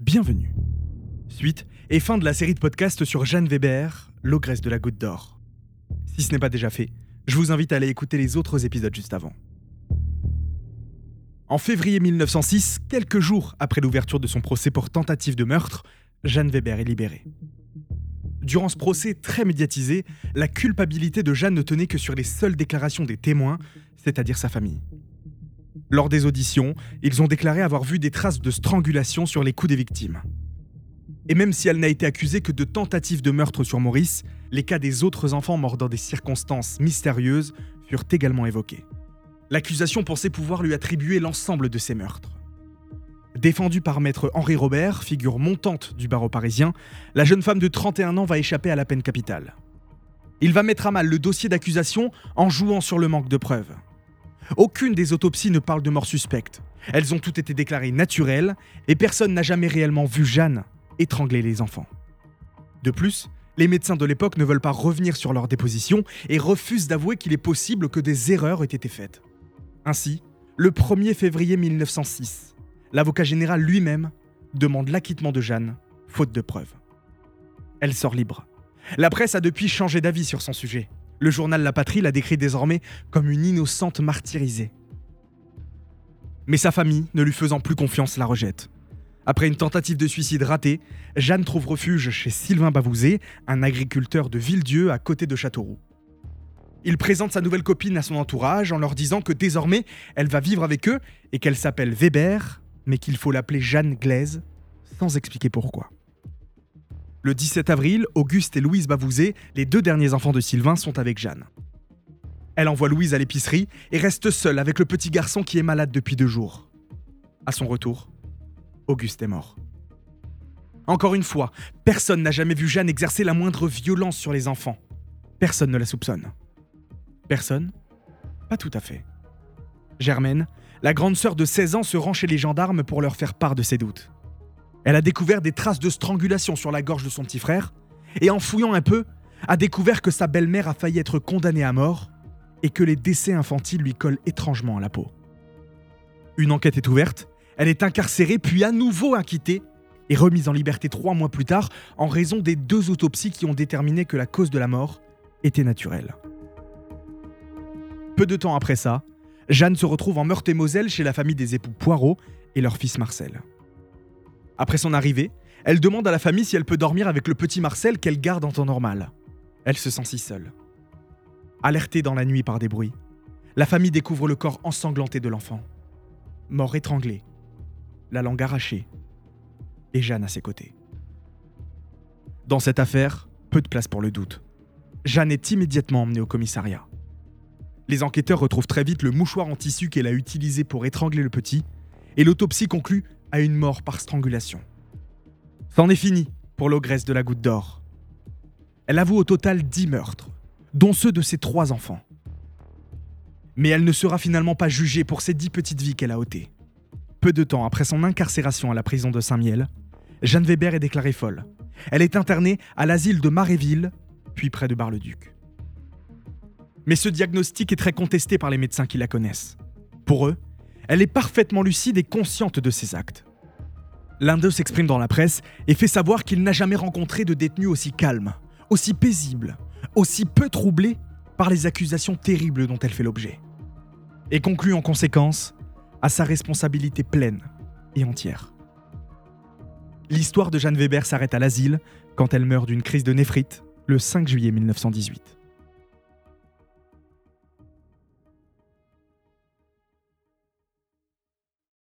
Bienvenue. Suite et fin de la série de podcasts sur Jeanne Weber, l'ogresse de la goutte d'or. Si ce n'est pas déjà fait, je vous invite à aller écouter les autres épisodes juste avant. En février 1906, quelques jours après l'ouverture de son procès pour tentative de meurtre, Jeanne Weber est libérée. Durant ce procès très médiatisé, la culpabilité de Jeanne ne tenait que sur les seules déclarations des témoins, c'est-à-dire sa famille. Lors des auditions, ils ont déclaré avoir vu des traces de strangulation sur les coups des victimes. Et même si elle n'a été accusée que de tentative de meurtre sur Maurice, les cas des autres enfants morts dans des circonstances mystérieuses furent également évoqués. L'accusation pensait pouvoir lui attribuer l'ensemble de ces meurtres. Défendue par maître Henri Robert, figure montante du barreau parisien, la jeune femme de 31 ans va échapper à la peine capitale. Il va mettre à mal le dossier d'accusation en jouant sur le manque de preuves. Aucune des autopsies ne parle de mort suspecte. Elles ont toutes été déclarées naturelles et personne n'a jamais réellement vu Jeanne étrangler les enfants. De plus, les médecins de l'époque ne veulent pas revenir sur leur déposition et refusent d'avouer qu'il est possible que des erreurs aient été faites. Ainsi, le 1er février 1906, l'avocat général lui-même demande l'acquittement de Jeanne, faute de preuves. Elle sort libre. La presse a depuis changé d'avis sur son sujet. Le journal La Patrie la décrit désormais comme une innocente martyrisée. Mais sa famille, ne lui faisant plus confiance, la rejette. Après une tentative de suicide ratée, Jeanne trouve refuge chez Sylvain Bavouzé, un agriculteur de Villedieu à côté de Châteauroux. Il présente sa nouvelle copine à son entourage en leur disant que désormais elle va vivre avec eux et qu'elle s'appelle Weber, mais qu'il faut l'appeler Jeanne Glaise, sans expliquer pourquoi. Le 17 avril, Auguste et Louise Bavouzé, les deux derniers enfants de Sylvain, sont avec Jeanne. Elle envoie Louise à l'épicerie et reste seule avec le petit garçon qui est malade depuis deux jours. À son retour, Auguste est mort. Encore une fois, personne n'a jamais vu Jeanne exercer la moindre violence sur les enfants. Personne ne la soupçonne. Personne? Pas tout à fait. Germaine, la grande sœur de 16 ans, se rend chez les gendarmes pour leur faire part de ses doutes. Elle a découvert des traces de strangulation sur la gorge de son petit frère, et en fouillant un peu, a découvert que sa belle-mère a failli être condamnée à mort et que les décès infantiles lui collent étrangement à la peau. Une enquête est ouverte, elle est incarcérée puis à nouveau acquittée et remise en liberté trois mois plus tard en raison des deux autopsies qui ont déterminé que la cause de la mort était naturelle. Peu de temps après ça, Jeanne se retrouve en Meurthe-et-Moselle chez la famille des époux Poirot et leur fils Marcel. Après son arrivée, elle demande à la famille si elle peut dormir avec le petit Marcel qu'elle garde en temps normal. Elle se sent si seule. Alertée dans la nuit par des bruits, la famille découvre le corps ensanglanté de l'enfant. Mort étranglé, la langue arrachée, et Jeanne à ses côtés. Dans cette affaire, peu de place pour le doute. Jeanne est immédiatement emmenée au commissariat. Les enquêteurs retrouvent très vite le mouchoir en tissu qu'elle a utilisé pour étrangler le petit, et l'autopsie conclut à une mort par strangulation. C'en est fini pour l'ogresse de la goutte d'or. Elle avoue au total 10 meurtres, dont ceux de ses trois enfants. Mais elle ne sera finalement pas jugée pour ces dix petites vies qu'elle a ôtées. Peu de temps après son incarcération à la prison de Saint-Miel, Jeanne Weber est déclarée folle. Elle est internée à l'asile de Maréville, puis près de Bar-le-Duc. Mais ce diagnostic est très contesté par les médecins qui la connaissent. Pour eux, elle est parfaitement lucide et consciente de ses actes. L'un d'eux s'exprime dans la presse et fait savoir qu'il n'a jamais rencontré de détenu aussi calme, aussi paisible, aussi peu troublé par les accusations terribles dont elle fait l'objet. Et conclut en conséquence à sa responsabilité pleine et entière. L'histoire de Jeanne Weber s'arrête à l'asile quand elle meurt d'une crise de néphrite le 5 juillet 1918.